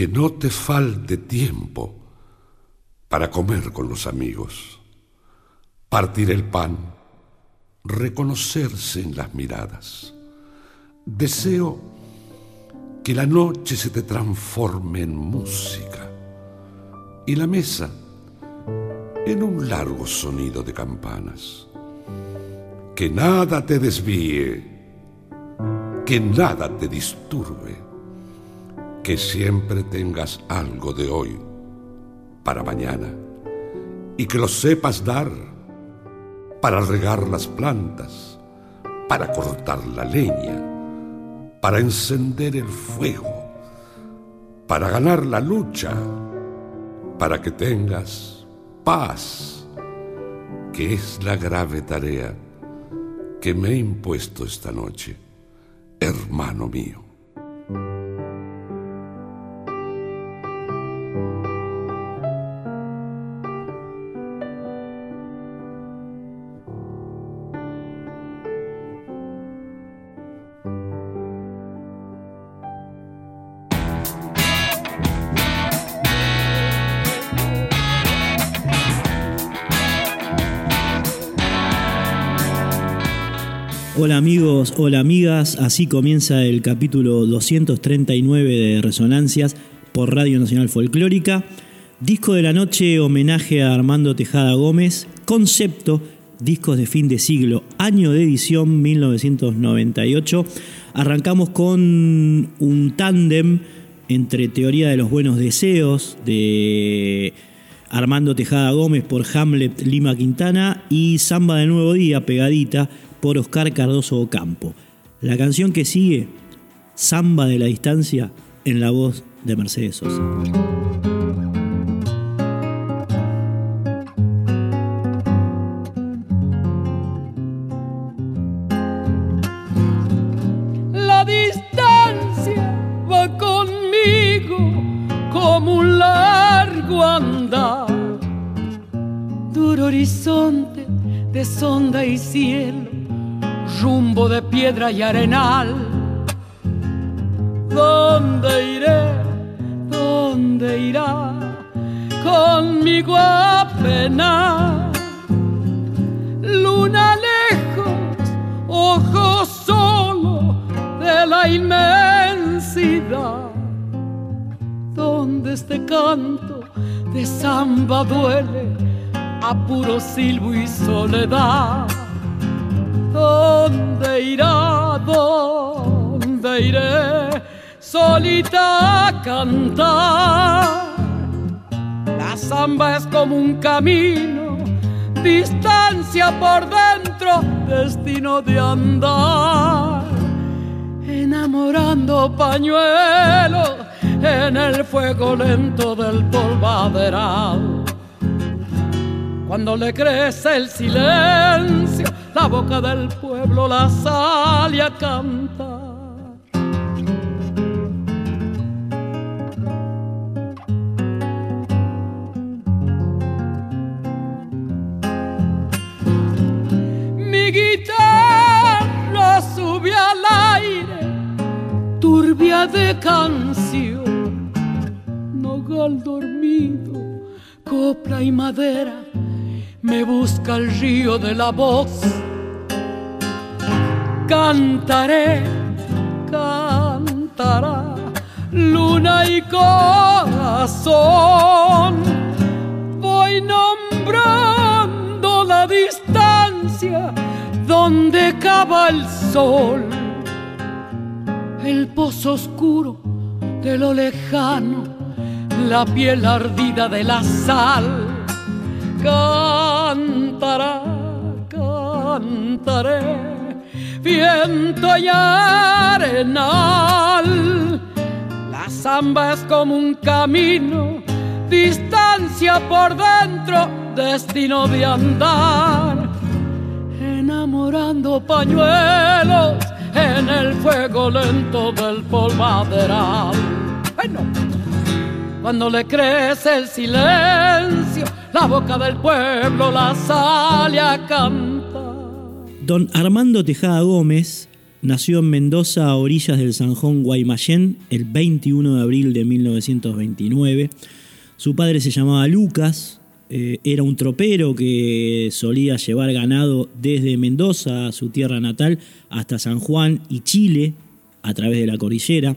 Que no te falte tiempo para comer con los amigos, partir el pan, reconocerse en las miradas. Deseo que la noche se te transforme en música y la mesa en un largo sonido de campanas. Que nada te desvíe, que nada te disturbe que siempre tengas algo de hoy para mañana y que lo sepas dar para regar las plantas, para cortar la leña, para encender el fuego, para ganar la lucha, para que tengas paz, que es la grave tarea que me he impuesto esta noche, hermano mío. Hola amigos, hola amigas, así comienza el capítulo 239 de Resonancias por Radio Nacional Folclórica. Disco de la noche, homenaje a Armando Tejada Gómez, concepto, discos de fin de siglo, año de edición 1998. Arrancamos con un tándem entre Teoría de los Buenos Deseos de Armando Tejada Gómez por Hamlet Lima Quintana y Samba de Nuevo Día, pegadita, por Oscar Cardoso Ocampo. La canción que sigue, Samba de la Distancia, en la voz de Mercedes Sosa. La distancia va conmigo como un largo andar, duro horizonte de sonda y cielo rumbo de piedra y arenal. ¿Dónde iré? ¿Dónde irá? Conmigo a penar. Luna lejos, ojos solo de la inmensidad donde este canto de samba duele a puro silbo y soledad. ¿Dónde irá? ¿Dónde iré? Solita a cantar. La samba es como un camino, distancia por dentro, destino de andar. Enamorando pañuelos en el fuego lento del polvaderal. Cuando le crece el silencio, la boca del pueblo la sale a cantar. Mi guitarra sube al aire, turbia de canción, nogal dormido, copla y madera me busca el río de la voz. Cantaré, cantará luna y corazón. Voy nombrando la distancia donde cava el sol. El pozo oscuro de lo lejano, la piel ardida de la sal cantará, cantaré, viento y arenal. La samba es como un camino, distancia por dentro, destino de andar, enamorando pañuelos en el fuego lento del polvaderal. Bueno, cuando le crece el silencio, la boca del pueblo la sale a. Don Armando Tejada Gómez nació en Mendoza a orillas del Sanjón Guaymallén el 21 de abril de 1929. Su padre se llamaba Lucas, eh, era un tropero que solía llevar ganado desde Mendoza, su tierra natal, hasta San Juan y Chile a través de la cordillera.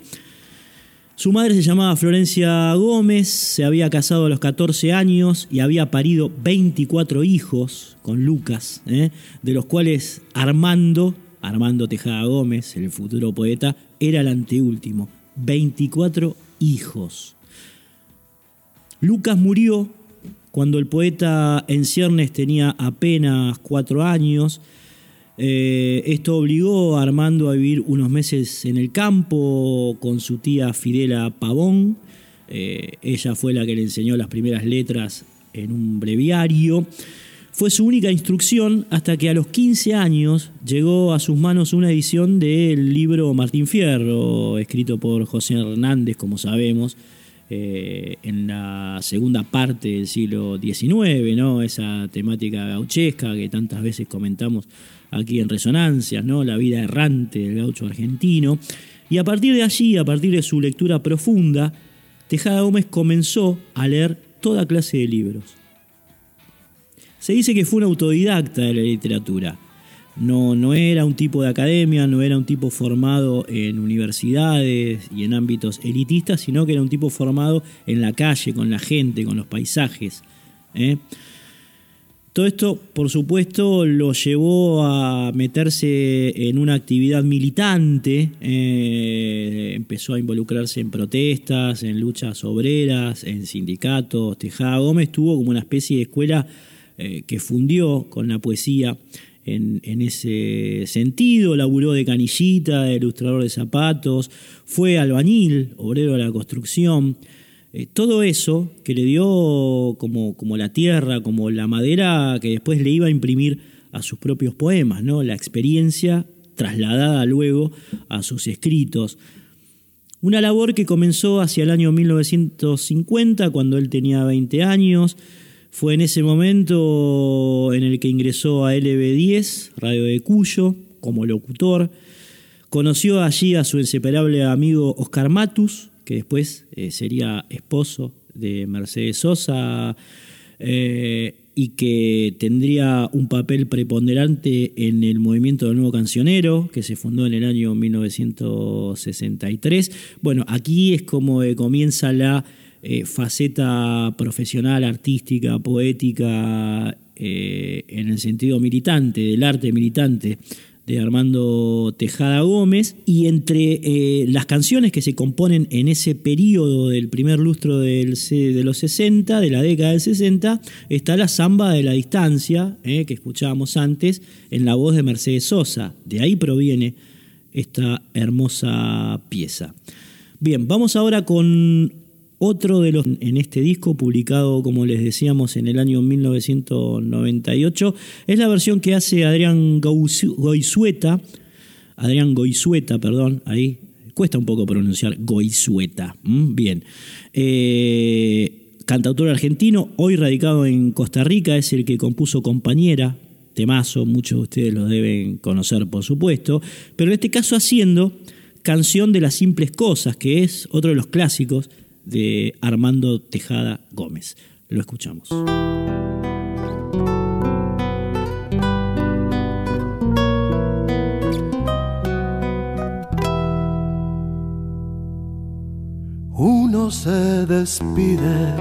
Su madre se llamaba Florencia Gómez, se había casado a los 14 años y había parido 24 hijos con Lucas, ¿eh? de los cuales Armando, Armando Tejada Gómez, el futuro poeta, era el anteúltimo. 24 hijos. Lucas murió cuando el poeta en ciernes tenía apenas cuatro años. Eh, esto obligó a Armando a vivir unos meses en el campo con su tía Fidela Pavón. Eh, ella fue la que le enseñó las primeras letras en un breviario. Fue su única instrucción hasta que a los 15 años llegó a sus manos una edición del libro Martín Fierro, escrito por José Hernández, como sabemos, eh, en la segunda parte del siglo XIX, ¿no? esa temática gauchesca que tantas veces comentamos aquí en Resonancias, ¿no? la vida errante del gaucho argentino. Y a partir de allí, a partir de su lectura profunda, Tejada Gómez comenzó a leer toda clase de libros. Se dice que fue un autodidacta de la literatura. No, no era un tipo de academia, no era un tipo formado en universidades y en ámbitos elitistas, sino que era un tipo formado en la calle, con la gente, con los paisajes. ¿eh? Todo esto, por supuesto, lo llevó a meterse en una actividad militante, eh, empezó a involucrarse en protestas, en luchas obreras, en sindicatos. Tejada Gómez tuvo como una especie de escuela eh, que fundió con la poesía en, en, ese sentido, laburó de canillita, de ilustrador de zapatos, fue albañil, obrero de la construcción. Eh, todo eso que le dio como, como la tierra, como la madera que después le iba a imprimir a sus propios poemas, ¿no? la experiencia trasladada luego a sus escritos. Una labor que comenzó hacia el año 1950, cuando él tenía 20 años, fue en ese momento en el que ingresó a LB10, Radio de Cuyo, como locutor. Conoció allí a su inseparable amigo Oscar Matus, que después eh, sería esposo de Mercedes Sosa. Eh, y que tendría un papel preponderante en el movimiento del nuevo cancionero, que se fundó en el año 1963. Bueno, aquí es como comienza la eh, faceta profesional, artística, poética, eh, en el sentido militante, del arte militante de Armando Tejada Gómez, y entre eh, las canciones que se componen en ese periodo del primer lustro del, de los 60, de la década del 60, está la samba de la distancia, eh, que escuchábamos antes, en la voz de Mercedes Sosa. De ahí proviene esta hermosa pieza. Bien, vamos ahora con otro de los en este disco, publicado como les decíamos en el año 1998, es la versión que hace Adrián Goizueta, Adrián Goizueta, perdón, ahí cuesta un poco pronunciar Goizueta, bien. Eh, cantautor argentino, hoy radicado en Costa Rica, es el que compuso Compañera, temazo, muchos de ustedes lo deben conocer por supuesto, pero en este caso haciendo Canción de las Simples Cosas, que es otro de los clásicos de Armando Tejada Gómez. Lo escuchamos. Uno se despide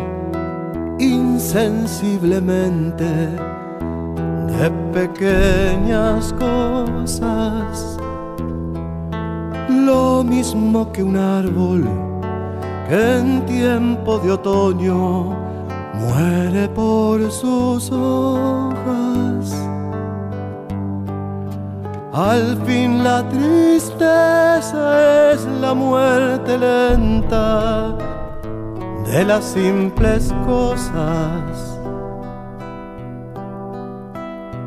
insensiblemente de pequeñas cosas, lo mismo que un árbol en tiempo de otoño muere por sus hojas. Al fin la tristeza es la muerte lenta de las simples cosas.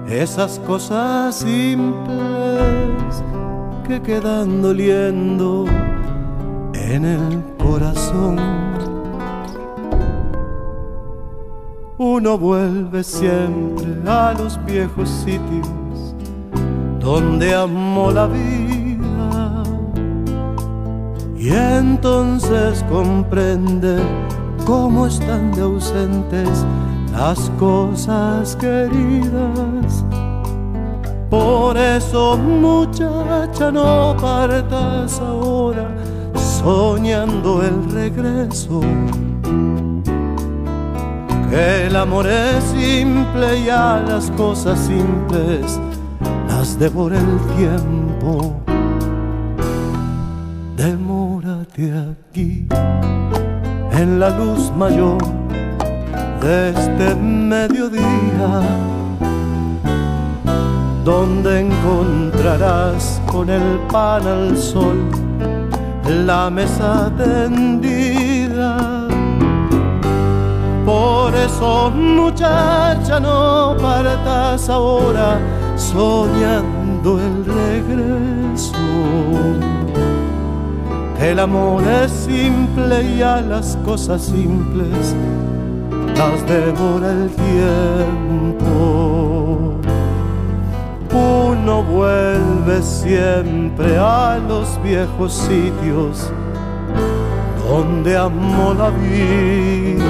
Esas cosas simples que quedan doliendo en el corazón. Uno vuelve siempre a los viejos sitios donde amó la vida y entonces comprende cómo están de ausentes las cosas queridas. Por eso muchacha no partas ahora soñando el regreso. Que el amor es simple y a las cosas simples las devora el tiempo. Demórate aquí en la luz mayor de este mediodía, donde encontrarás con el pan al sol la mesa tendida. Por eso, muchacha, no partas ahora soñando el regreso. El amor es simple y a las cosas simples las devora el tiempo uno vuelve siempre a los viejos sitios donde amó la vida.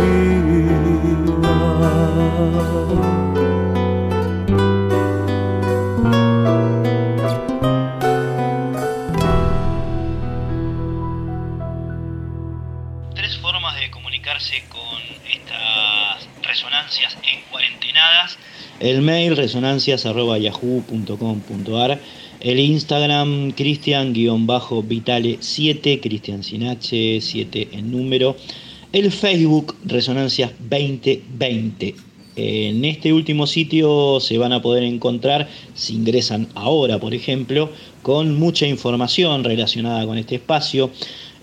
El mail resonancias.yahoo.com.ar. El Instagram cristian-vitale7, Cristian sin H, 7 en número. El Facebook Resonancias 2020. En este último sitio se van a poder encontrar, si ingresan ahora, por ejemplo, con mucha información relacionada con este espacio.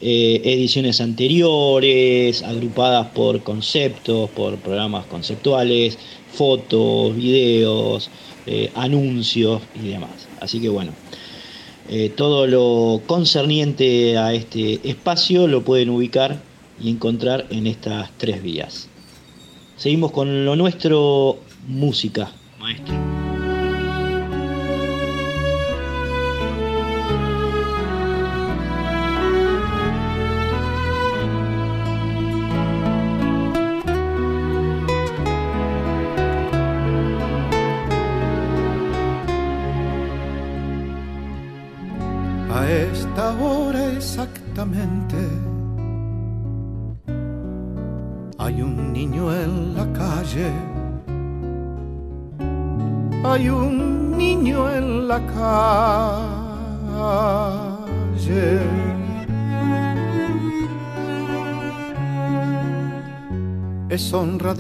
Eh, ediciones anteriores, agrupadas por conceptos, por programas conceptuales, fotos, videos, eh, anuncios y demás. Así que bueno, eh, todo lo concerniente a este espacio lo pueden ubicar y encontrar en estas tres vías. Seguimos con lo nuestro, música, maestro.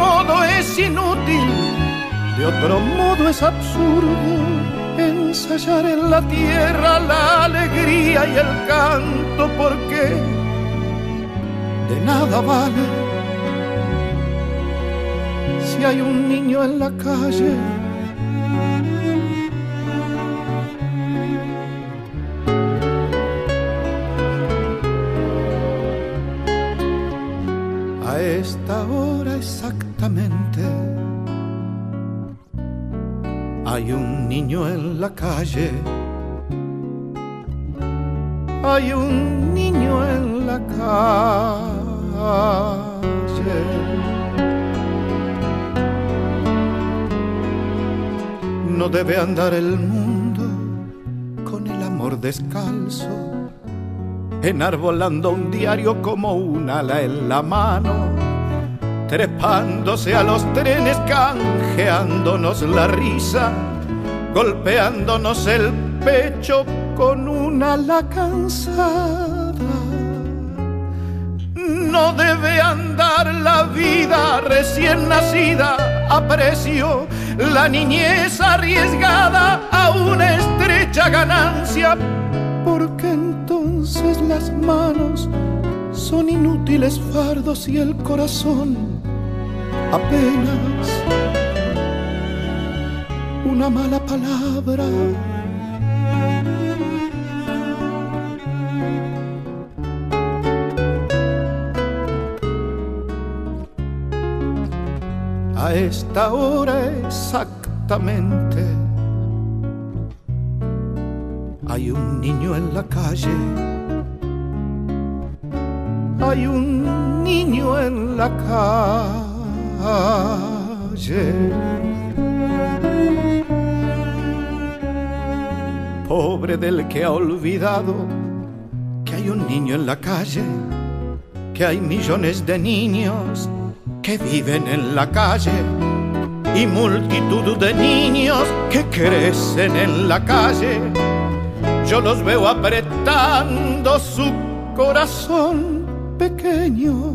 modo es inútil, de otro modo es absurdo ensayar en la tierra la alegría y el canto, porque de nada vale si hay un niño en la calle. A esta hora hay un niño en la calle. Hay un niño en la calle. No debe andar el mundo con el amor descalzo, enarbolando un diario como un ala en la mano, trepándose a los trenes, canjeándonos la risa, golpeándonos el pecho con una ala cansada. No debe andar la vida recién nacida a precio la niñez arriesgada a una estrecha ganancia, porque entonces las manos son inútiles fardos y el corazón apenas una mala palabra. A esta hora exactamente hay un niño en la calle. Hay un niño en la calle. Pobre del que ha olvidado que hay un niño en la calle, que hay millones de niños que viven en la calle y multitud de niños que crecen en la calle. Yo los veo apretando su corazón pequeño,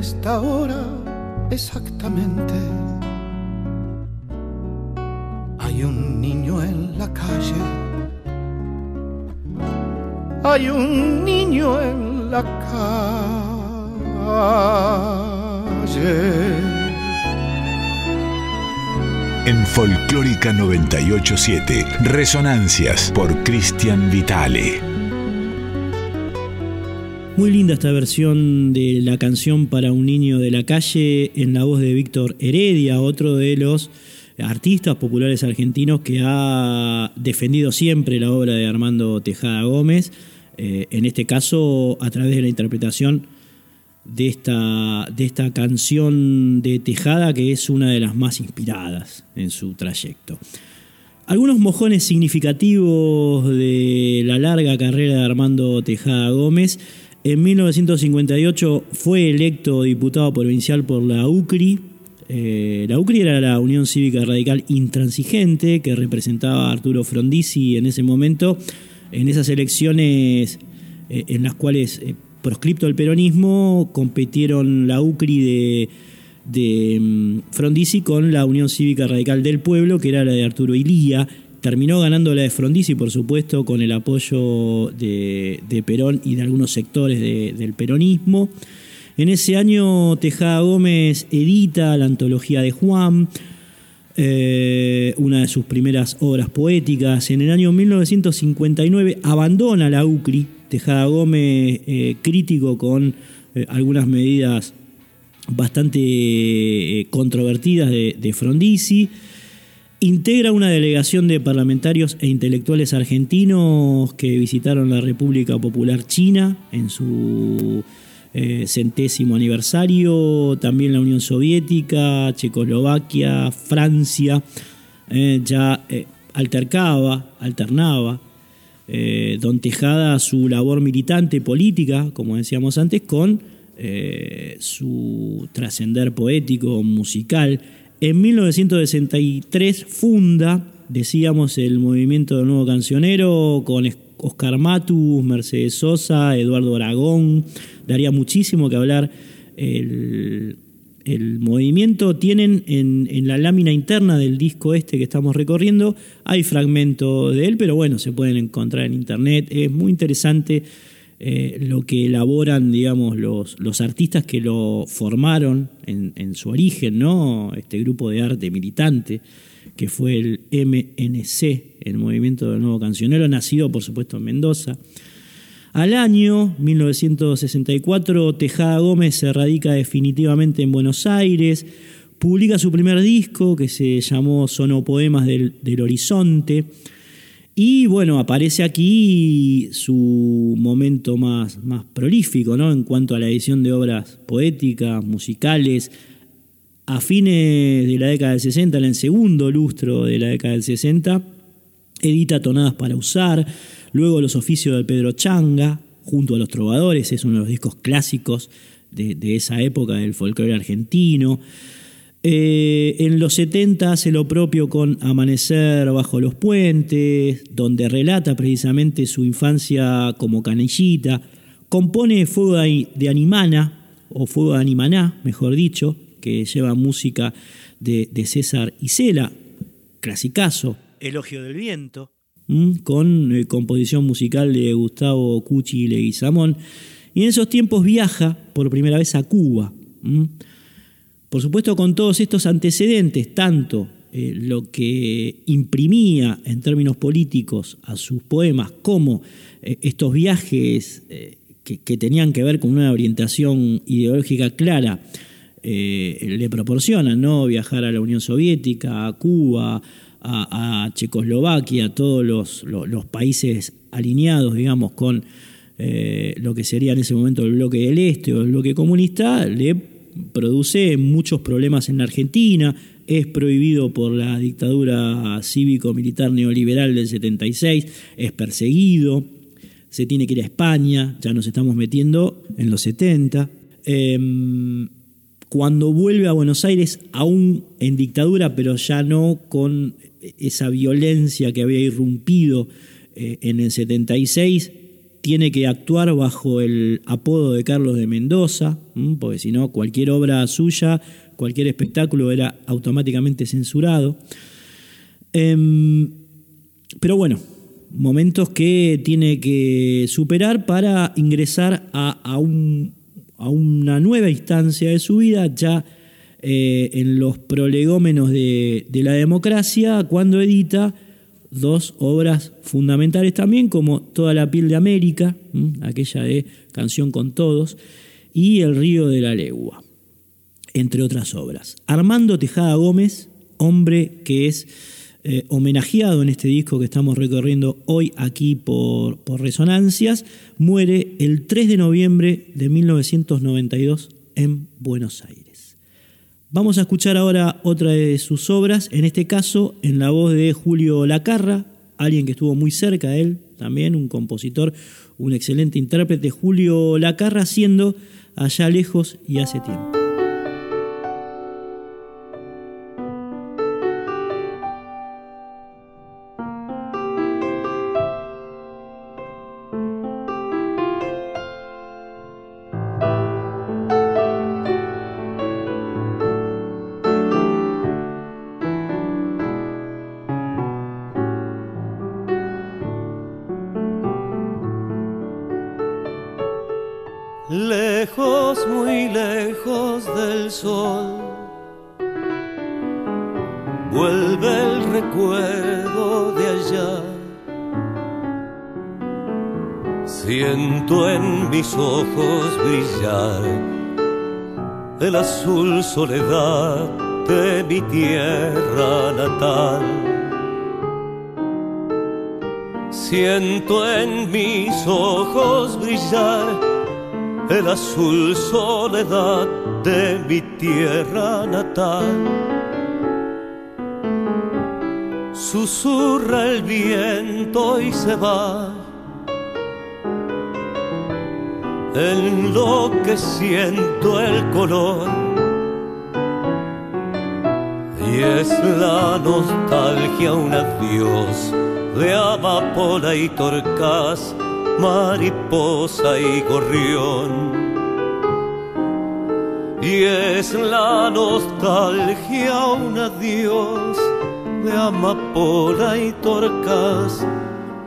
Esta hora exactamente hay un niño en la calle. Hay un niño en la calle. En Folclórica 987, Resonancias por Cristian Vitale. Muy linda esta versión de la canción para un niño de la calle en la voz de Víctor Heredia, otro de los artistas populares argentinos que ha defendido siempre la obra de Armando Tejada Gómez, eh, en este caso a través de la interpretación de esta, de esta canción de Tejada que es una de las más inspiradas en su trayecto. Algunos mojones significativos de la larga carrera de Armando Tejada Gómez. En 1958 fue electo diputado provincial por la UCRI, Eh, la UCRI era la Unión Cívica Radical Intransigente que representaba a Arturo Frondizi en ese momento, en esas elecciones eh, en las cuales, eh, proscripto el peronismo, competieron la UCRI de, de mm, Frondizi con la Unión Cívica Radical del Pueblo, que era la de Arturo Ilía. Terminó ganando la de Frondizi, por supuesto, con el apoyo de, Perón y de algunos sectores del peronismo. En ese año Tejada Gómez edita la antología de Juan, eh, una de sus primeras obras poéticas. En el año 1959 abandona la UCRI, Tejada Gómez eh, crítico con eh, algunas medidas bastante controvertidas de, de Frondizi. Integra una delegación de parlamentarios e intelectuales argentinos que visitaron la República Popular China en su eh, centésimo aniversario, también la Unión Soviética, Checoslovaquia, Francia, eh, ya eh, altercaba, alternaba Don Tejada su labor militante política, como decíamos antes, con su trascender poético, musical. En 1963 funda, decíamos, el movimiento del nuevo cancionero con Oscar Matus, Mercedes Sosa, Eduardo Aragón, daría muchísimo que hablar. El, movimiento tienen en, la lámina interna del disco este que estamos recorriendo, hay fragmentos de él, pero bueno, se pueden encontrar en internet. Es muy interesante eh, lo que elaboran, digamos, los, los artistas que lo formaron en, en, su origen, ¿no? Este grupo de arte militante que fue el MNC, el Movimiento del Nuevo Cancionero, nacido por supuesto en Mendoza. Al año 1964, Tejada Gómez se radica definitivamente en Buenos Aires, publica su primer disco que se llamó Sonopoemas del, del Horizonte. Y bueno, aparece aquí su momento más, más prolífico ¿no? en cuanto a la edición de obras poéticas, musicales. A fines de la década del 60, en el segundo lustro de la década del 60, edita Tonadas para Usar, Luego Los oficios de Pedro Changa, junto a los trovadores, es uno de los discos clásicos de, esa época del folclore argentino. Eh, en los 70 hace lo propio con Amanecer bajo los puentes, donde relata precisamente su infancia como canillita. Compone Fuego de Animana, o Fuego de Animaná, mejor dicho, que lleva música de, de César Isela, clasicazo. Elogio del viento con eh, composición musical de Gustavo Cuchi Leguizamón. Y en esos tiempos viaja por primera vez a Cuba. Por supuesto, con todos estos antecedentes, tanto eh, lo que imprimía en términos políticos a sus poemas, como eh, estos viajes que, tenían que ver con una orientación ideológica clara, le proporcionan, ¿no? Viajar a la Unión Soviética, a Cuba, a, Checoslovaquia, a todos los, países alineados, digamos, con eh, lo que sería en ese momento el bloque del Este o el bloque comunista, le produce muchos problemas en la Argentina, es prohibido por la dictadura cívico-militar neoliberal del 76, es perseguido, se tiene que ir a España, ya nos estamos metiendo en los 70. Cuando vuelve a Buenos Aires, aún en dictadura, pero ya no con esa violencia que había irrumpido eh, en el 76, tiene que actuar bajo el apodo de Carlos de Mendoza, porque si no, cualquier obra suya, cualquier espectáculo era automáticamente censurado. Em, pero bueno, momentos que tiene que superar para ingresar a un a una nueva instancia de su vida, ya eh, en los prolegómenos de, la democracia, cuando edita dos obras fundamentales también, como Toda la piel de América, aquella de Canción con Todos, y El río de la legua, entre otras obras. Armando Tejada Gómez, hombre que es eh, homenajeado en este disco que estamos recorriendo hoy aquí por, por Resonancias, muere el 3 de noviembre de 1992 en Buenos Aires. Vamos a escuchar ahora otra de sus obras, en este caso en la voz de Julio Lacarra, alguien que estuvo muy cerca de él, también un compositor, un excelente intérprete, Julio Lacarra, siendo allá lejos y hace tiempo. El azul soledad de mi tierra natal. Siento en mis ojos brillar el azul soledad de mi tierra natal. Susurra el viento y se va, en lo que siento el color. Y es la nostalgia un adiós de amapola y torcas mariposa y gorrión. Y es la nostalgia un adiós de amapola y torcas,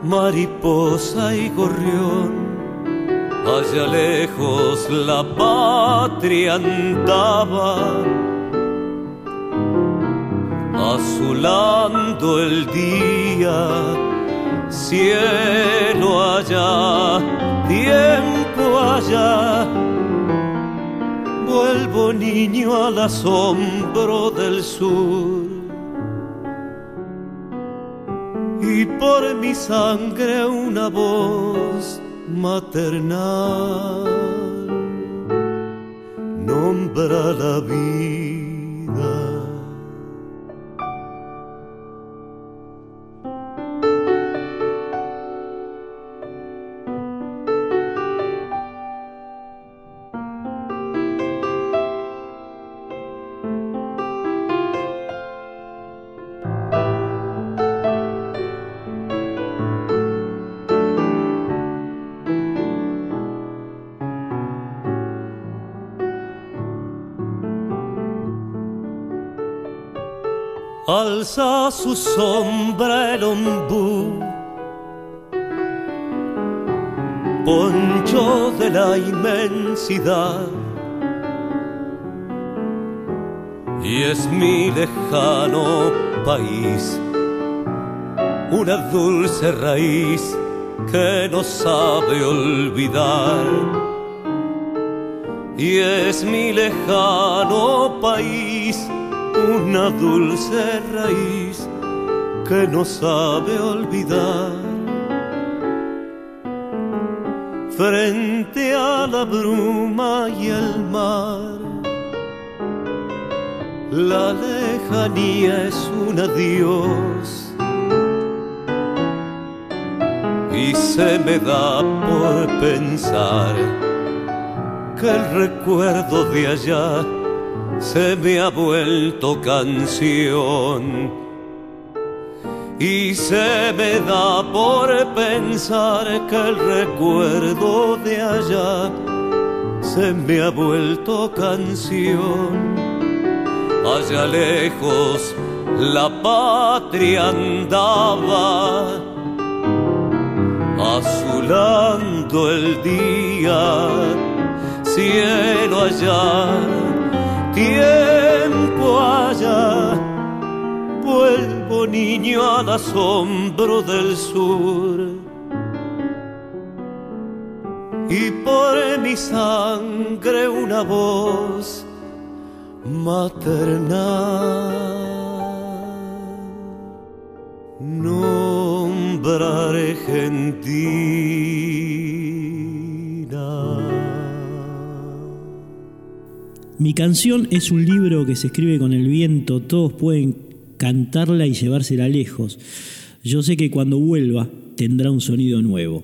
mariposa y gorrión. Allá lejos la patria andaba, azulando el día cielo allá, tiempo allá. Vuelvo niño al asombro del sur. Y por mi sangre una voz maternal nombra la vida. Alza su sombra el ombú, poncho de la inmensidad. Y es mi lejano país, una dulce raíz que no sabe olvidar. Y es mi lejano país, una dulce raíz que no sabe olvidar. Frente a la bruma y el mar, la lejanía es un adiós. Y se me da por pensar que el recuerdo de allá se me ha vuelto canción y se me da por pensar que el recuerdo de allá se me ha vuelto canción. Allá lejos la patria andaba azulando el día, cielo allá tiempo allá, vuelvo niño al asombro del sur. Y por mi sangre una voz maternal nombra Argentina. Mi canción es un libro que se escribe con el viento, todos pueden cantarla y llevársela lejos. Yo sé que cuando vuelva tendrá un sonido nuevo.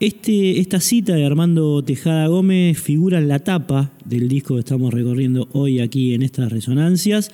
Este, esta cita de Armando Tejada Gómez figura en la tapa del disco que estamos recorriendo hoy aquí en estas resonancias.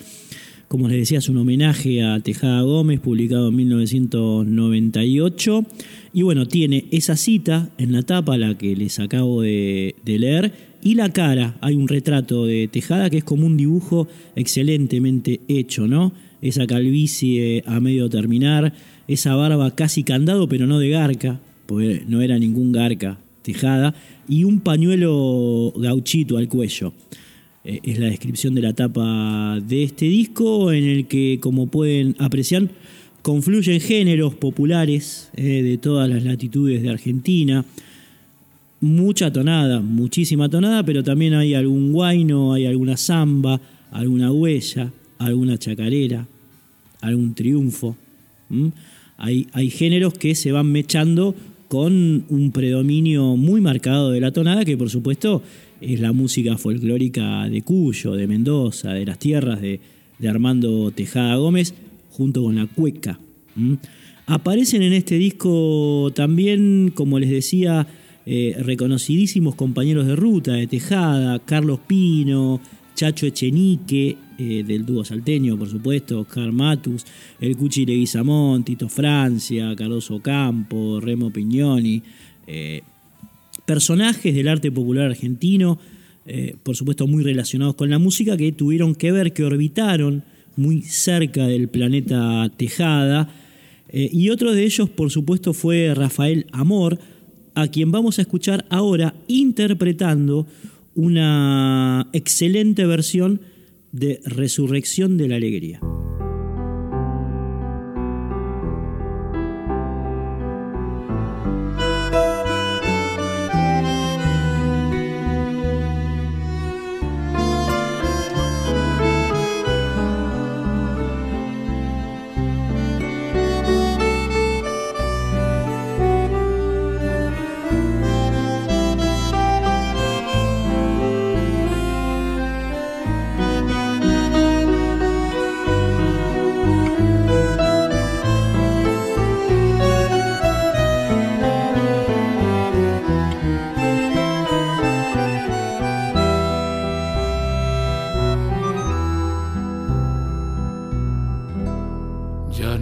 Como les decía, es un homenaje a Tejada Gómez, publicado en 1998. Y bueno, tiene esa cita en la tapa, la que les acabo de, de leer, y la cara. Hay un retrato de Tejada que es como un dibujo excelentemente hecho, ¿no? Esa calvicie a medio terminar, esa barba casi candado, pero no de garca, porque no era ningún garca Tejada, y un pañuelo gauchito al cuello. Eh, es la descripción de la tapa de este disco, en el que, como pueden apreciar, confluyen géneros populares eh, de todas las latitudes de Argentina. Mucha tonada, muchísima tonada, pero también hay algún guaino, hay alguna samba, alguna huella, alguna chacarera, algún triunfo. Hay, hay géneros que se van mechando con un predominio muy marcado de la tonada, que por supuesto es la música folclórica de Cuyo, de Mendoza, de las tierras de, Armando Tejada Gómez, junto con la cueca. Aparecen en este disco también, como les decía, eh, reconocidísimos compañeros de ruta de Tejada, Carlos Pino, Chacho Echenique, eh, del dúo salteño, por supuesto, Oscar Matus, el Cuchi Leguizamón, Tito Francia, Cardoso Campo, Remo Pignoni, eh, personajes del arte popular argentino, por supuesto muy relacionados con la música, que tuvieron que ver, que orbitaron muy cerca del planeta Tejada. y otro de ellos, por supuesto, fue Rafael Amor, a quien vamos a escuchar ahora interpretando una excelente versión de Resurrección de la Alegría.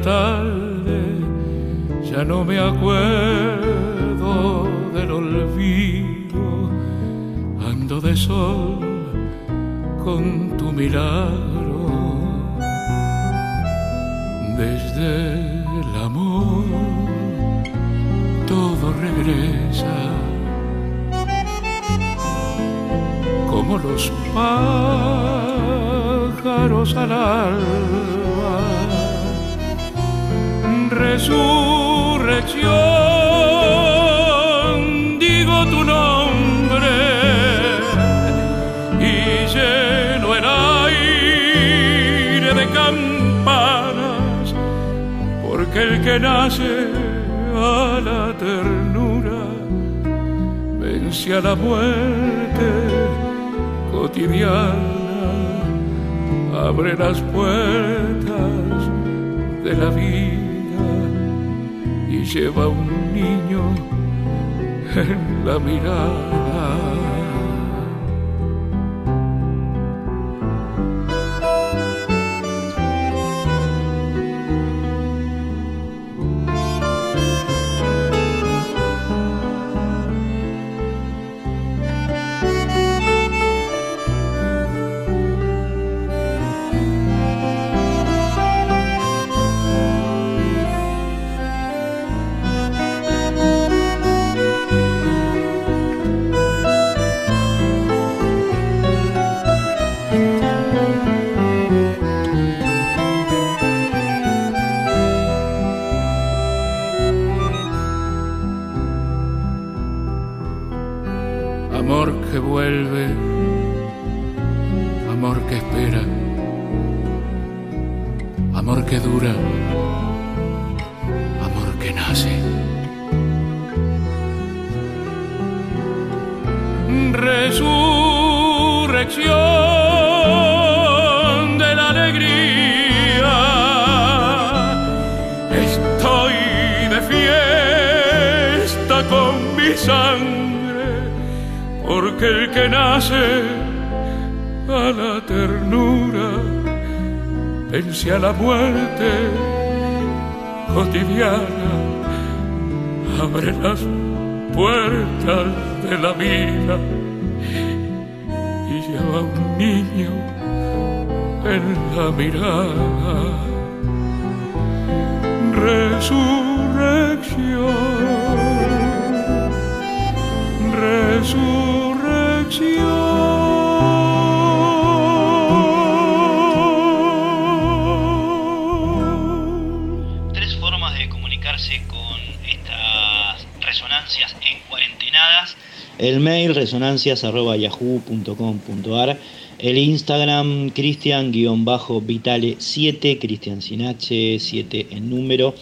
tarde ya no me acuerdo del olvido, ando de sol con tu milagro, desde el amor. Todo regresa. Los pájaros al alba. Resurrección, digo tu nombre y lleno el aire de campanas, porque el que nace a la ternura vence a la muerte cotidiana, abre las puertas de la vida lleva un niño en la mirada. Vence a la muerte resonancias.yahoo.com.ar el Instagram Cristian-Vitale7, Cristian sin H, 7 en número.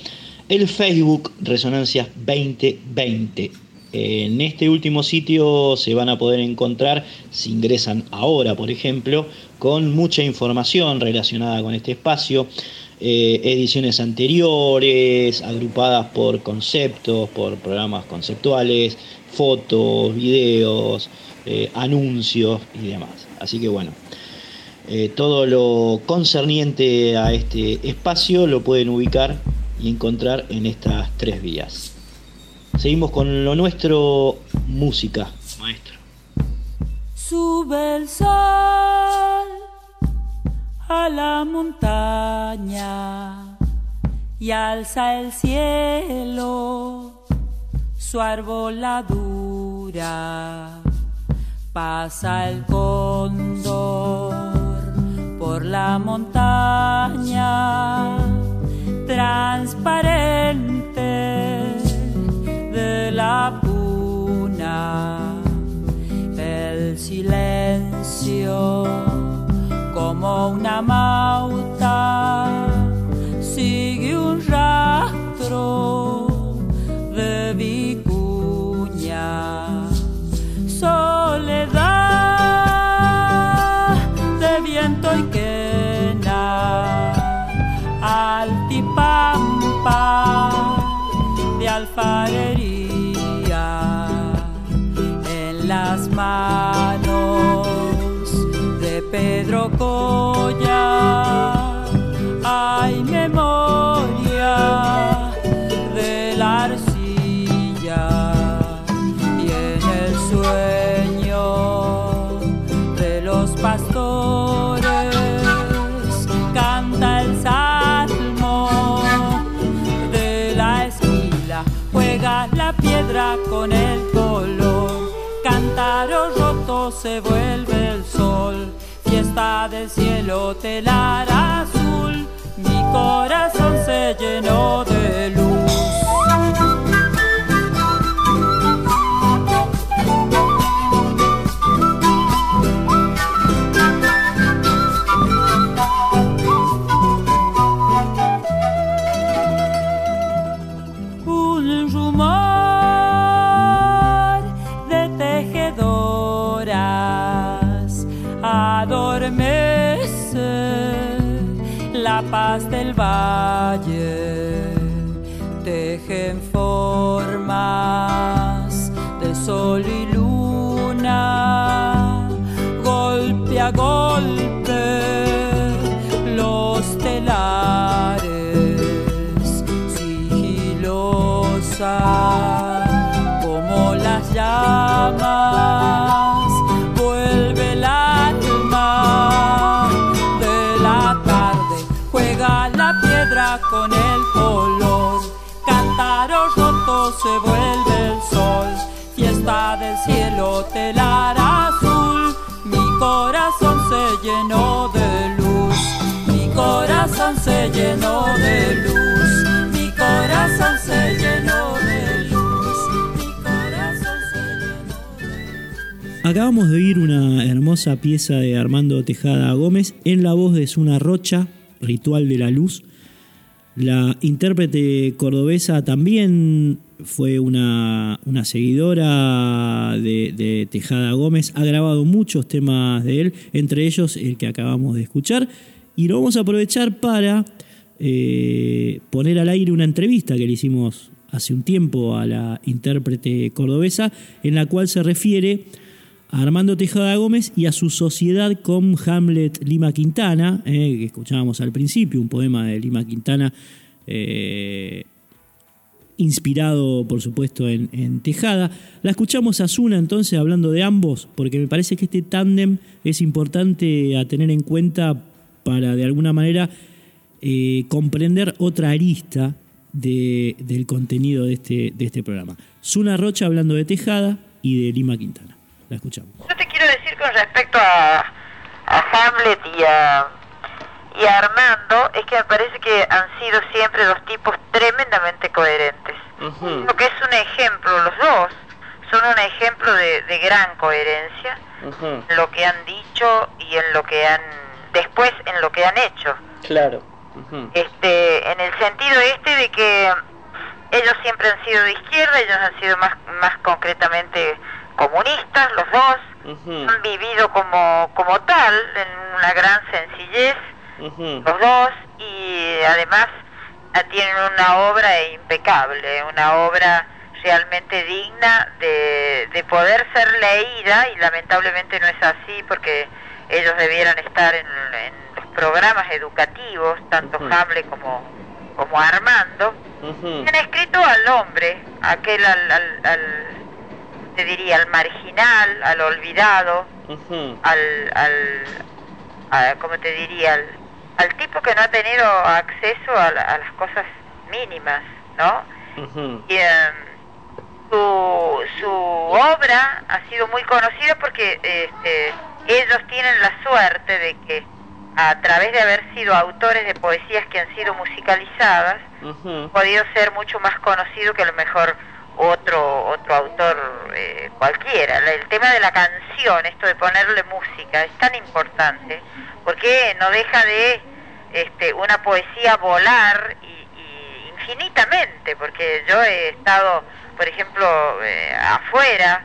El Facebook Resonancias 2020. En este último sitio se van a poder encontrar, si ingresan ahora por ejemplo, con mucha información relacionada con este espacio, eh, ediciones anteriores, agrupadas por conceptos, por programas conceptuales, fotos, videos, eh, anuncios y demás. Así que bueno, eh, todo lo concerniente a este espacio lo pueden ubicar y encontrar en estas tres vías. Seguimos con lo nuestro, música, maestro. Sube el sol a la montaña y alza el cielo su arboladura. Pasa el cóndor por la montaña transparente de la puna, el silencio como una mauta. Sigue un rastro de vicuña, soledad de viento y quena, altipampa de alfarería. En las manos Pedro Coya. Hay memoria de la arcilla y en el sueño de los pastores canta el salmo de la esquila, juega la piedra con el color, cántaro roto se vuelve el sol, fiesta del cielo telar azul, mi corazón se llenó de luz. Paz del valle tejen formas de sol vuelve el sol fiesta del cielo telar azul mi corazón se llenó de luz mi corazón se llenó de luz mi corazón se llenó de luz mi corazón se llenó de luz Acabamos de oír una hermosa pieza de Armando Tejada Gómez en la voz de Suna Rocha, Ritual de la Luz. La intérprete cordobesa también fue una, seguidora de, de Tejada Gómez, ha grabado muchos temas de él, entre ellos el que acabamos de escuchar, y lo vamos a aprovechar para eh, poner al aire una entrevista que le hicimos hace un tiempo a la intérprete cordobesa, en la cual se refiere a Armando Tejada Gómez y a su sociedad con Hamlet Lima Quintana, eh, que escuchábamos al principio, un poema de Lima Quintana, eh, inspirado por supuesto en, Tejada. La escuchamos a Zuna entonces hablando de ambos, porque me parece que este tándem es importante a tener en cuenta para de alguna manera eh, comprender otra arista del contenido de este, de este programa. Zuna Rocha hablando de Tejada y de Lima Quintana. La escuchamos. Yo te quiero decir con respecto a, Hamlet y a, y a Armando, es que me parece que han sido siempre dos tipos tremendamente coherentes. Lo que es un ejemplo, los dos son un ejemplo de, gran coherencia en lo que han dicho y en lo que han después en lo que han hecho. Claro. Este, en el sentido este de que ellos siempre han sido de izquierda, ellos han sido más más concretamente comunistas, los dos, han vivido como, como tal, en una gran sencillez, los dos, y además tienen una obra impecable, una obra realmente digna de, de poder ser leída, y lamentablemente no es así porque ellos debieran estar en, los programas educativos, tanto Hamlet como, como Armando, han escrito al hombre, aquel al, al te diría, al marginal, al olvidado, al, al ¿cómo te diría? Al, tipo que no ha tenido acceso a, las cosas mínimas, ¿no? Y em, su, su obra ha sido muy conocida porque este, ellos tienen la suerte de que a través de haber sido autores de poesías que han sido musicalizadas, han podido ser mucho más conocido que a lo mejor otro otro autor eh, cualquiera. El tema de la canción, esto de ponerle música, es tan importante porque no deja de este, una poesía volar y, infinitamente, porque yo he estado, por ejemplo, eh, afuera,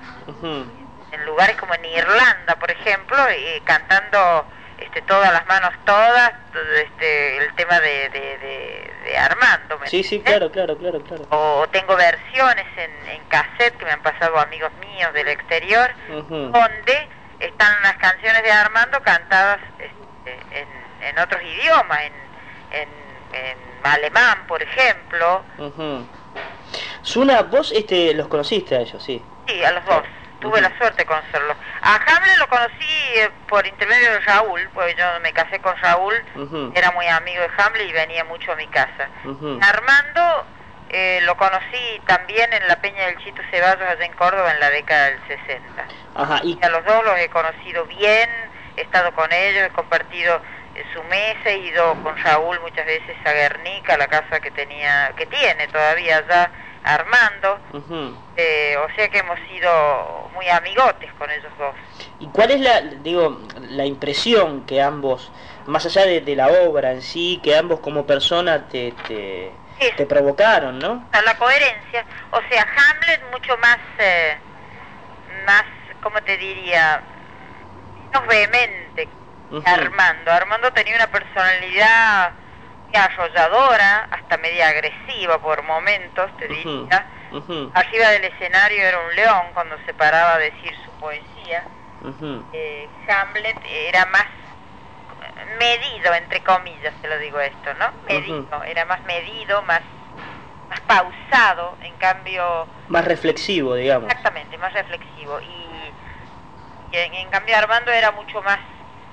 en lugares como en Irlanda, por ejemplo, y cantando este, todas las manos todas, este, el tema de, de, Armando. sí, sí, claro, claro, claro, claro. O, tengo versiones en, en, cassette que me han pasado amigos míos del exterior, donde están las canciones de Armando cantadas este, en, en, otros idiomas, en, en, en, alemán, por ejemplo. Suna, vos este, los conociste a ellos, sí. Sí, a los dos tuve la suerte de conocerlo. A Hamlet lo conocí eh, por intermedio de Raúl, porque yo me casé con Raúl, era muy amigo de Hamlet y venía mucho a mi casa. Armando eh, lo conocí también en la Peña del Chito Ceballos allá en Córdoba en la década del 60. Ajá, y... a los dos los he conocido bien, he estado con ellos, he compartido eh, su mesa, he ido con Raúl muchas veces a Guernica, la casa que tenía, que tiene todavía allá Armando, eh, o sea que hemos sido muy amigotes con ellos dos. ¿Y cuál es la, digo, la impresión que ambos, más allá de, la obra en sí, que ambos como persona te, te, te provocaron, ¿no? La coherencia, o sea, Hamlet mucho más, eh, más, ¿cómo te diría? Menos vehemente que Armando. Armando tenía una personalidad arrolladora, hasta media agresiva por momentos, te diría. Arriba del escenario era un león cuando se paraba a decir su poesía. Eh, Hamlet era más medido, entre comillas, te lo digo esto, ¿no? Medido, era más medido, más, más pausado, en cambio... Más reflexivo, digamos. Exactamente, más reflexivo. Y, en, en cambio Armando era mucho más...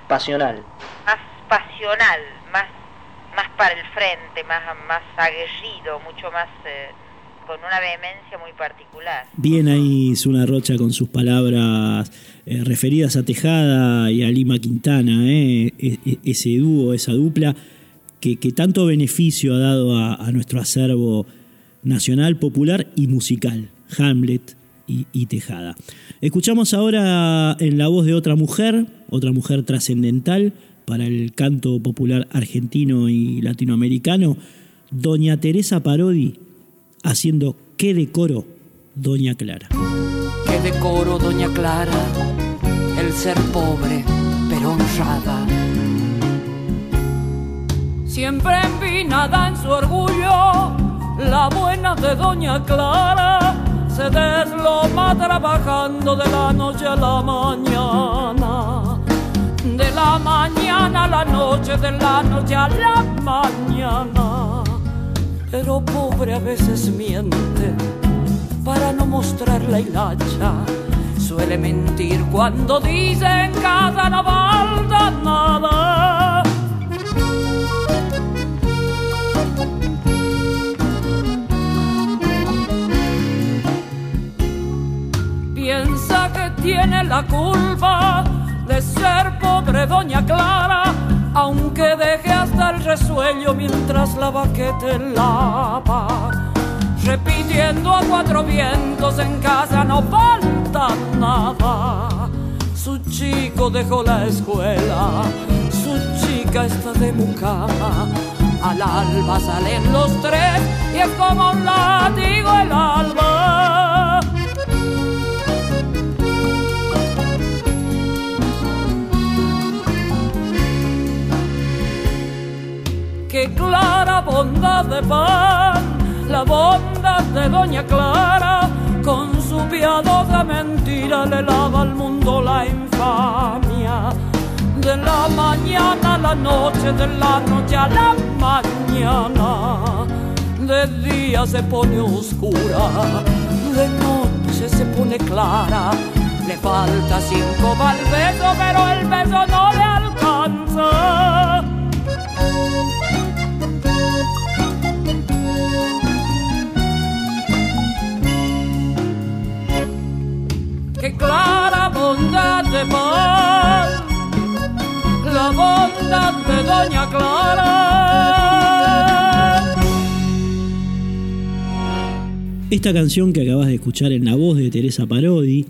Pasional. Más pasional, más para el frente, más, más aguerrido, mucho más eh, con una vehemencia muy particular. Bien ahí Zuna Rocha con sus palabras eh, referidas a Tejada y a Lima Quintana, eh, e, e, ese dúo, esa dupla que, que tanto beneficio ha dado a, nuestro acervo nacional, popular y musical, Hamlet y Tejada. Escuchamos ahora en la voz de otra mujer, otra mujer trascendental, para el canto popular argentino y latinoamericano, doña Teresa Parodi haciendo qué decoro, doña Clara. Qué decoro, doña Clara, el ser pobre pero honrada. Siempre empinada en su orgullo, la buena de Doña Clara se desloma trabajando de la noche a la mañana. De la mañana a la noche, de la noche a la mañana. Pero pobre a veces miente para no mostrar la hilacha. Suele mentir cuando dice en casa no nada. Piensa que tiene la culpa de ser pobre doña Clara, aunque deje hasta el resuello mientras la baquete lava repitiendo a cuatro vientos en casa no falta nada. Su chico dejó la escuela, su chica está de mucama. Al alba salen los tres y es como un látigo el alba. Qué clara bondad de pan la bondad de Doña Clara, con su piadosa mentira le lava al mundo la infamia. De la mañana a la noche, de la noche a la mañana, de día se pone oscura, de noche se pone clara. Le falta cinco el beso, pero el beso no le alcanza. Clara bondad de pan, la bondad de Doña Clara. Esta canción que acabas de escuchar en la voz de Teresa Parodi,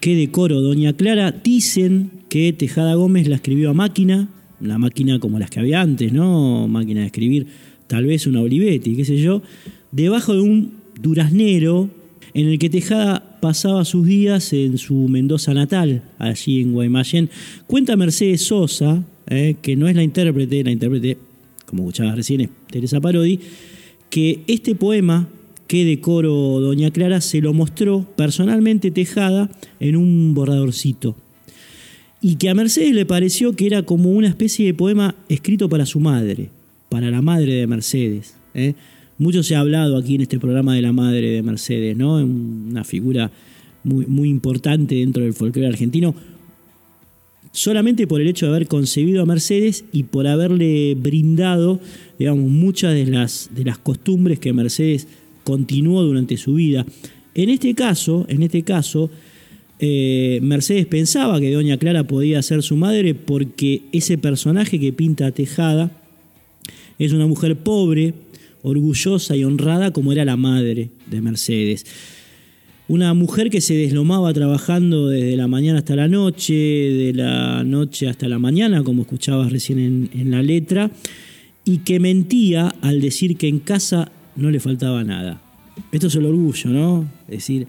que de coro Doña Clara, dicen que Tejada Gómez la escribió a máquina, la máquina como las que había antes, ¿no? Máquina de escribir, tal vez una Olivetti, qué sé yo, debajo de un duraznero en el que Tejada pasaba sus días en su Mendoza natal, allí en Guaymallén. Cuenta Mercedes Sosa, eh, que no es la intérprete, la intérprete, como escuchabas recién, es Teresa Parodi, que este poema que de coro Doña Clara se lo mostró personalmente Tejada en un borradorcito. Y que a Mercedes le pareció que era como una especie de poema escrito para su madre, para la madre de Mercedes. ¿eh? Mucho se ha hablado aquí en este programa de la madre de Mercedes, ¿no? Una figura muy, importante dentro del folclore argentino, solamente por el hecho de haber concebido a Mercedes y por haberle brindado, digamos, muchas de las, de las costumbres que Mercedes continuó durante su vida. En este caso, en este caso, eh, Mercedes pensaba que Doña Clara podía ser su madre porque ese personaje que pinta Tejada es una mujer pobre, orgullosa y honrada como era la madre de Mercedes. Una mujer que se deslomaba trabajando desde la mañana hasta la noche, de la noche hasta la mañana, como escuchabas recién en, la letra, y que mentía al decir que en casa no le faltaba nada. Esto es el orgullo, ¿no? Es decir,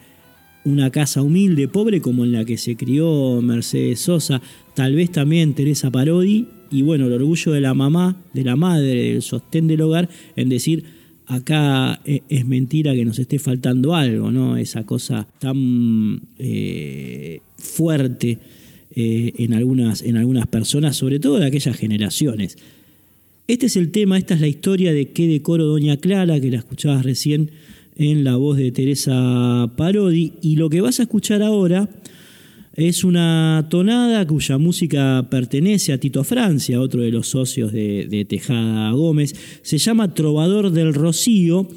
una casa humilde, pobre como en la que se crió Mercedes Sosa, tal vez también Teresa Parodi, y bueno, el orgullo de la mamá, de la madre, del sostén del hogar, en decir, acá e, es mentira que nos esté faltando algo, ¿no? Esa cosa tan eh, fuerte eh, en, algunas, en algunas personas, sobre todo de aquellas generaciones. Este es el tema, esta es la historia de qué decoro Doña Clara, que la escuchabas recién en la voz de Teresa Parodi, y lo que vas a escuchar ahora es una tonada cuya música pertenece a Tito Francia, otro de los socios de, Tejada Gómez. Se llama Trovador del Rocío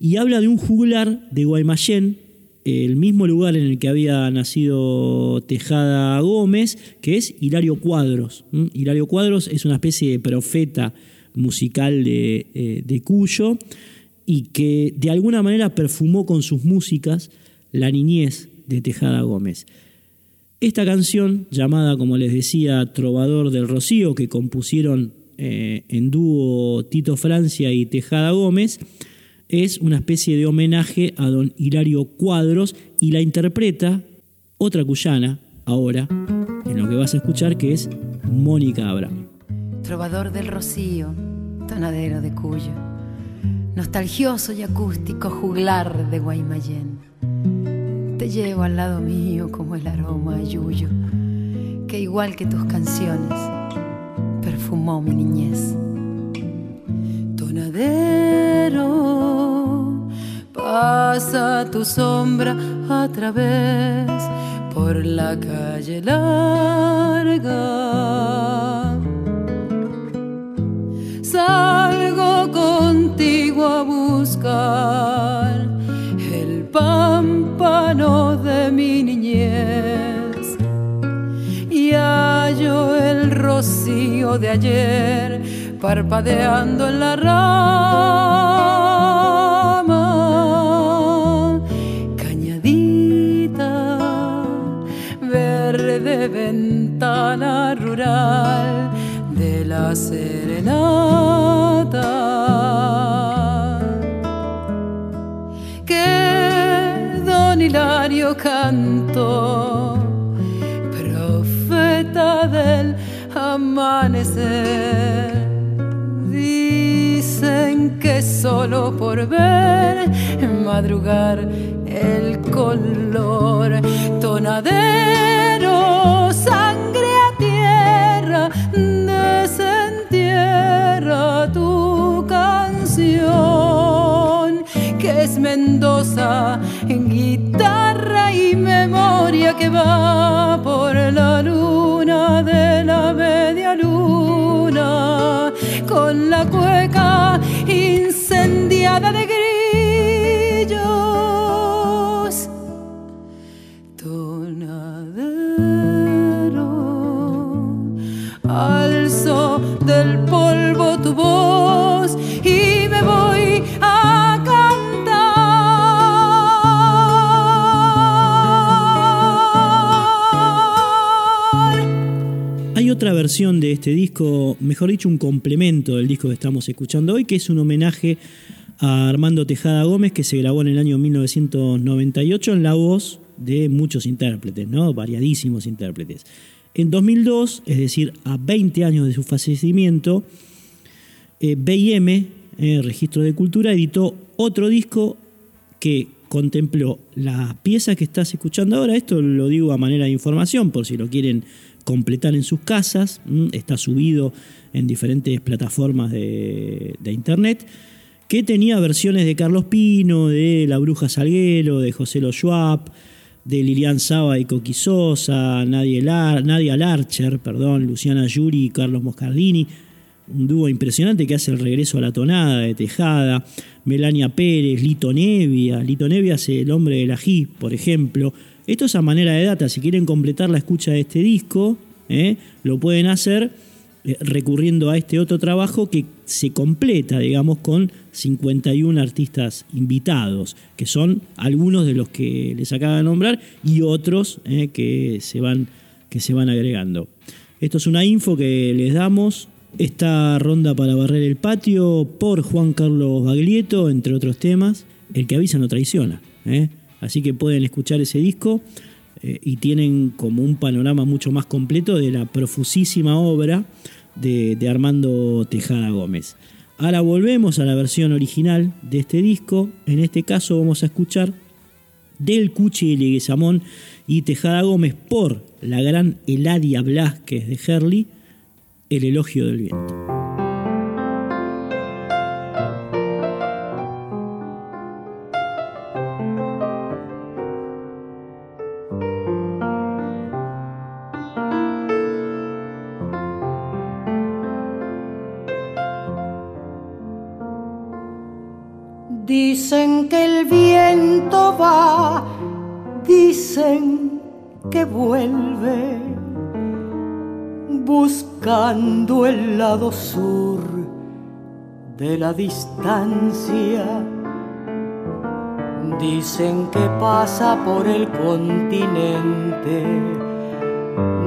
y habla de un juglar de Guaymallén, el mismo lugar en el que había nacido Tejada Gómez, que es Hilario Cuadros. Hilario Cuadros es una especie de profeta musical de, eh, de Cuyo y que de alguna manera perfumó con sus músicas la niñez de Tejada Gómez. Esta canción, llamada, como les decía, Trovador del Rocío, que compusieron eh, en dúo Tito Francia y Tejada Gómez, es una especie de homenaje a don Hilario Cuadros y la interpreta otra cuyana, ahora, en lo que vas a escuchar, que es Mónica Abraham. Trovador del Rocío, tonadero de Cuyo nostalgioso y acústico juglar de Guaymallén. Te llevo al lado mío como el aroma a yuyo, que igual que tus canciones, perfumó mi niñez. Tonadero, pasa tu sombra a través por la calle larga. Salgo contigo a buscar pámpano de mi niñez y hallo el rocío de ayer parpadeando en la rama. Cañadita, verde ventana rural de la serenata. Canto, profeta del amanecer. Dicen que solo por ver madrugar el color tonadero, sangre a tierra, desentierra tu canción, que es Mendoza en guitarra memoria que va por la luna de la media luna, con la cueca incendiada de grillos. Versión de este disco, mejor dicho, un complemento del disco que estamos escuchando hoy, que es un homenaje a Armando Tejada Gómez, que se grabó en el año 1998 en la voz de muchos intérpretes, ¿no? variadísimos intérpretes. En 2002, es decir, a 20 años de su fallecimiento, eh, BM, eh, Registro de Cultura, editó otro disco que contempló la pieza que estás escuchando ahora. Esto lo digo a manera de información, por si lo quieren completar en sus casas. Está subido en diferentes plataformas de, internet que tenía versiones de Carlos Pino, de La Bruja Salguero, de José Lo Schwab, de Lilian Saba y Coquisosa, Nadia, Nadia Larcher, perdón, Luciana Yuri y Carlos Moscardini, un dúo impresionante que hace el regreso a la tonada de Tejada, Melania Pérez, Lito Nevia, Lito Nevia hace El hombre del ají, por ejemplo. Esto es a manera de data, si quieren completar la escucha de este disco, ¿eh? lo pueden hacer recurriendo a este otro trabajo que se completa, digamos, con 51 artistas invitados, que son algunos de los que les acaba de nombrar y otros eh, que, se van, que se van agregando. Esto es una info que les damos. Esta ronda para barrer el patio por Juan Carlos Baglietto, entre otros temas. El que avisa no traiciona. ¿eh? Así que pueden escuchar ese disco eh, y tienen como un panorama mucho más completo de la profusísima obra de, Armando Tejada Gómez. Ahora volvemos a la versión original de este disco. En este caso vamos a escuchar del Cuchi Leguizamón y Tejada Gómez por la gran Eladia Blasquez de Herley, El elogio del viento. Dicen que vuelve, buscando el lado sur de la distancia. Dicen que pasa por el continente,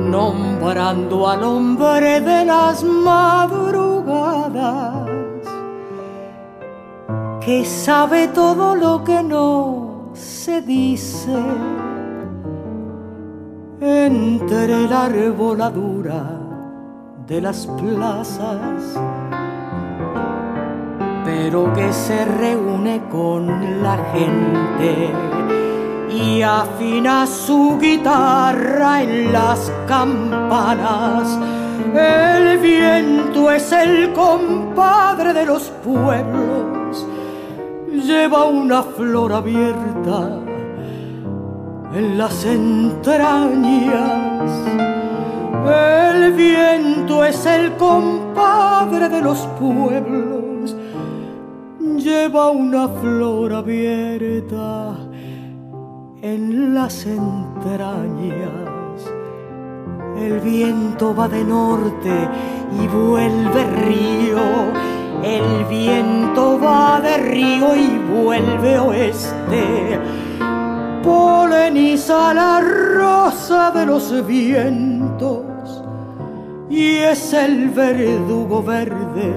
nombrando al hombre de las madrugadas que sabe todo lo que no se dice entre la arboladura de las plazas. pero que se reúne con la gente y afina su guitarra en las campanas. El viento es el compadre de los pueblos, lleva una flor abierta en las entrañas. El viento es el compadre de los pueblos, lleva una flor abierta en las entrañas. El viento va de norte y vuelve río. El viento va de río y vuelve oeste. Poleniza la rosa de los vientos y es el verdugo verde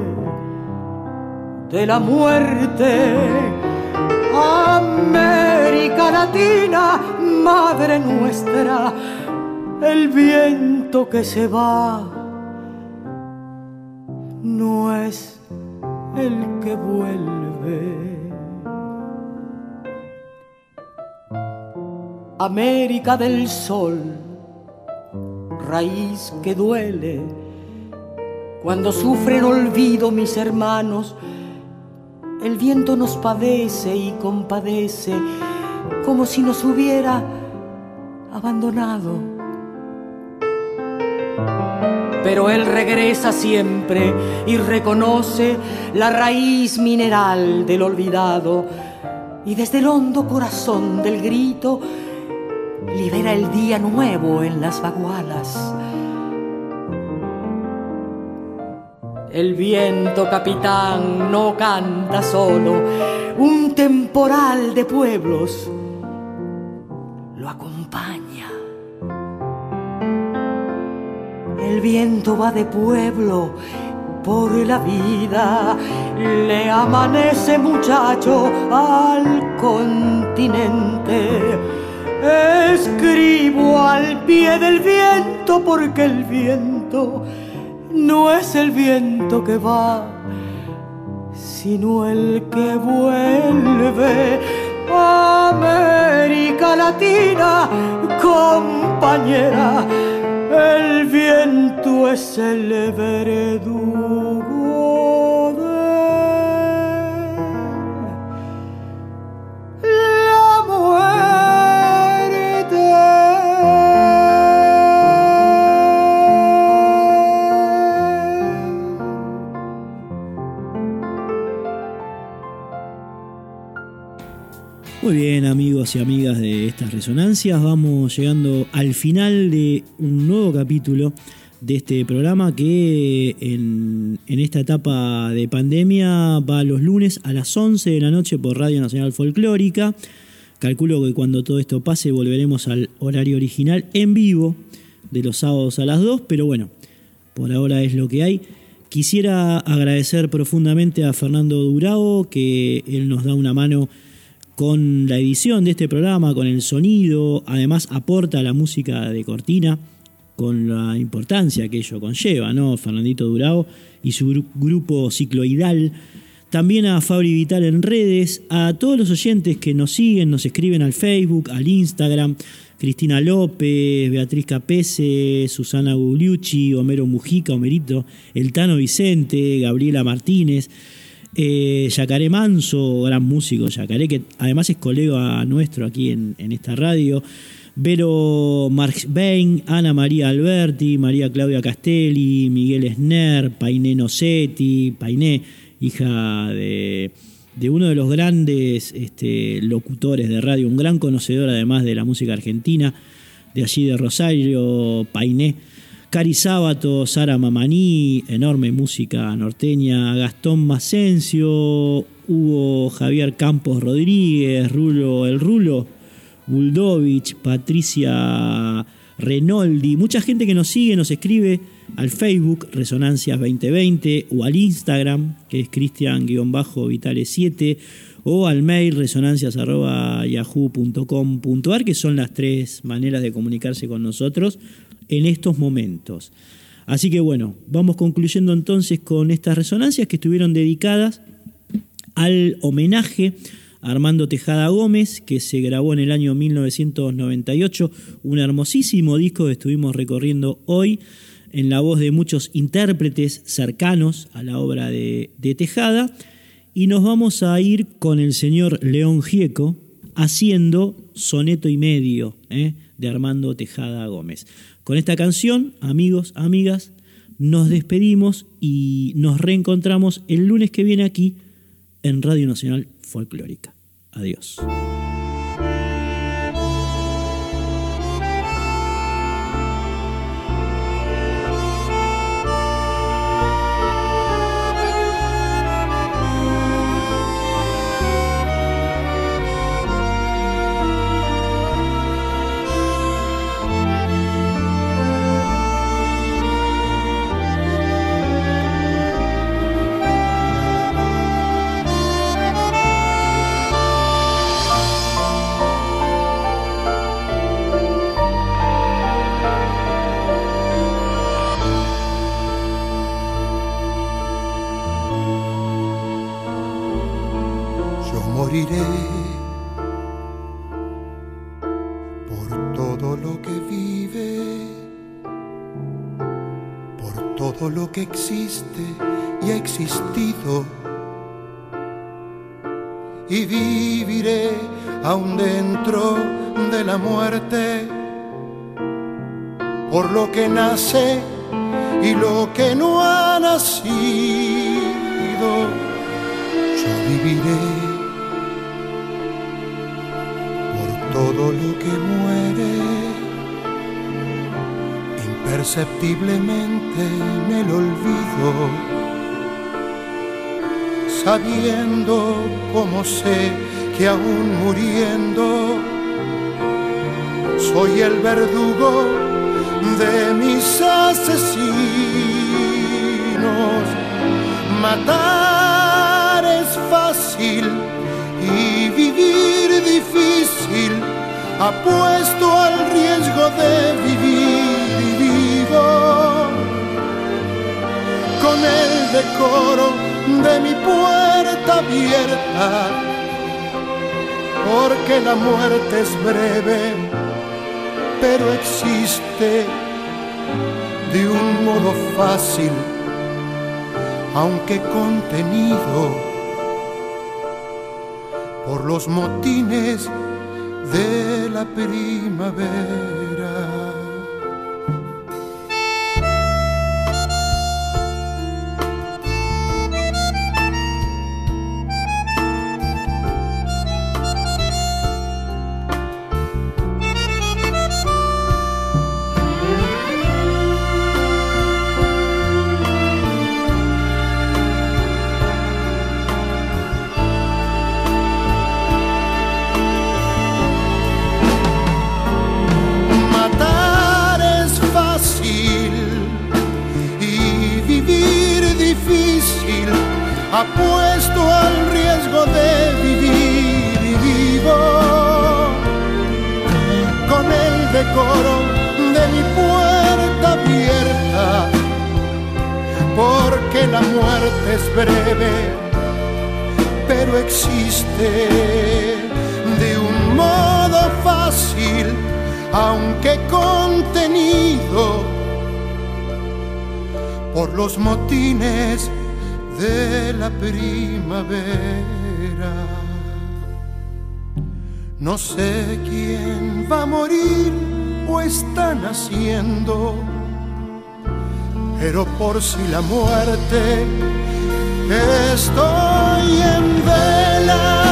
de la muerte. América Latina, Madre nuestra, el viento que se va no es el que vuelve. América del Sol, raíz que duele, cuando sufren olvido mis hermanos, el viento nos padece y compadece como si nos hubiera abandonado. Pero él regresa siempre y reconoce la raíz mineral del olvidado y desde el hondo corazón del grito libera el día nuevo en las vagualas. El viento capitán no canta solo, un temporal de pueblos lo acompaña. El viento va de pueblo por la vida, le amanece muchacho al continente. Escribo al pie del viento porque el viento no es el viento que va, sino el que vuelve. América Latina, compañera, el viento es el verdugo Muy bien amigos y amigas de estas resonancias, vamos llegando al final de un nuevo capítulo de este programa que en, en esta etapa de pandemia va los lunes a las 11 de la noche por Radio Nacional Folclórica. Calculo que cuando todo esto pase volveremos al horario original en vivo de los sábados a las 2, pero bueno, por ahora es lo que hay. Quisiera agradecer profundamente a Fernando Durao, que él nos da una mano con la edición de este programa, con el sonido, además aporta la música de cortina con la importancia que ello conlleva, ¿no? Fernandito Durao y su gru- grupo cicloidal. También a Fabri Vital en redes, a todos los oyentes que nos siguen, nos escriben al Facebook, al Instagram, Cristina López, Beatriz Capese, Susana Gugliucci, Homero Mujica, Homerito, El Tano Vicente, Gabriela Martínez, eh, Yacaré Manso, gran músico Yacaré, que además es colega nuestro aquí en, esta radio. Vero Marx Bain, Ana María Alberti, María Claudia Castelli, Miguel Esner, Painé Nocetti, Painé, hija de, de uno de los grandes este, locutores de radio, un gran conocedor además de la música argentina, de allí de Rosario, Painé. Cari Sábato, Sara Mamaní, enorme música norteña, Gastón Macencio, Hugo Javier Campos Rodríguez, Rulo El Rulo, Buldovich, Patricia Renoldi, mucha gente que nos sigue, nos escribe al Facebook Resonancias 2020 o al Instagram, que es Cristian-Vitale7, o al mail resonancias.yahoo.com.ar, que son las tres maneras de comunicarse con nosotros en estos momentos. Así que bueno, vamos concluyendo entonces con estas resonancias que estuvieron dedicadas al homenaje a Armando Tejada Gómez, que se grabó en el año 1998, un hermosísimo disco que estuvimos recorriendo hoy en la voz de muchos intérpretes cercanos a la obra de, Tejada. Y nos vamos a ir con el señor León Gieco haciendo Soneto y Medio ¿eh? de Armando Tejada Gómez. Con esta canción, amigos, amigas, nos despedimos y nos reencontramos el lunes que viene aquí en Radio Nacional Folclórica. Adiós. Que aún muriendo. Soy el verdugo de mis asesinos. Matar es fácil y vivir difícil, apuesto al riesgo de vivir vivo con el decoro de mi puerta abierta, porque la muerte es breve, pero existe de un modo fácil, aunque contenido por los motines de la primavera. No sé quién va a morir o está naciendo, pero por si la muerte estoy en vela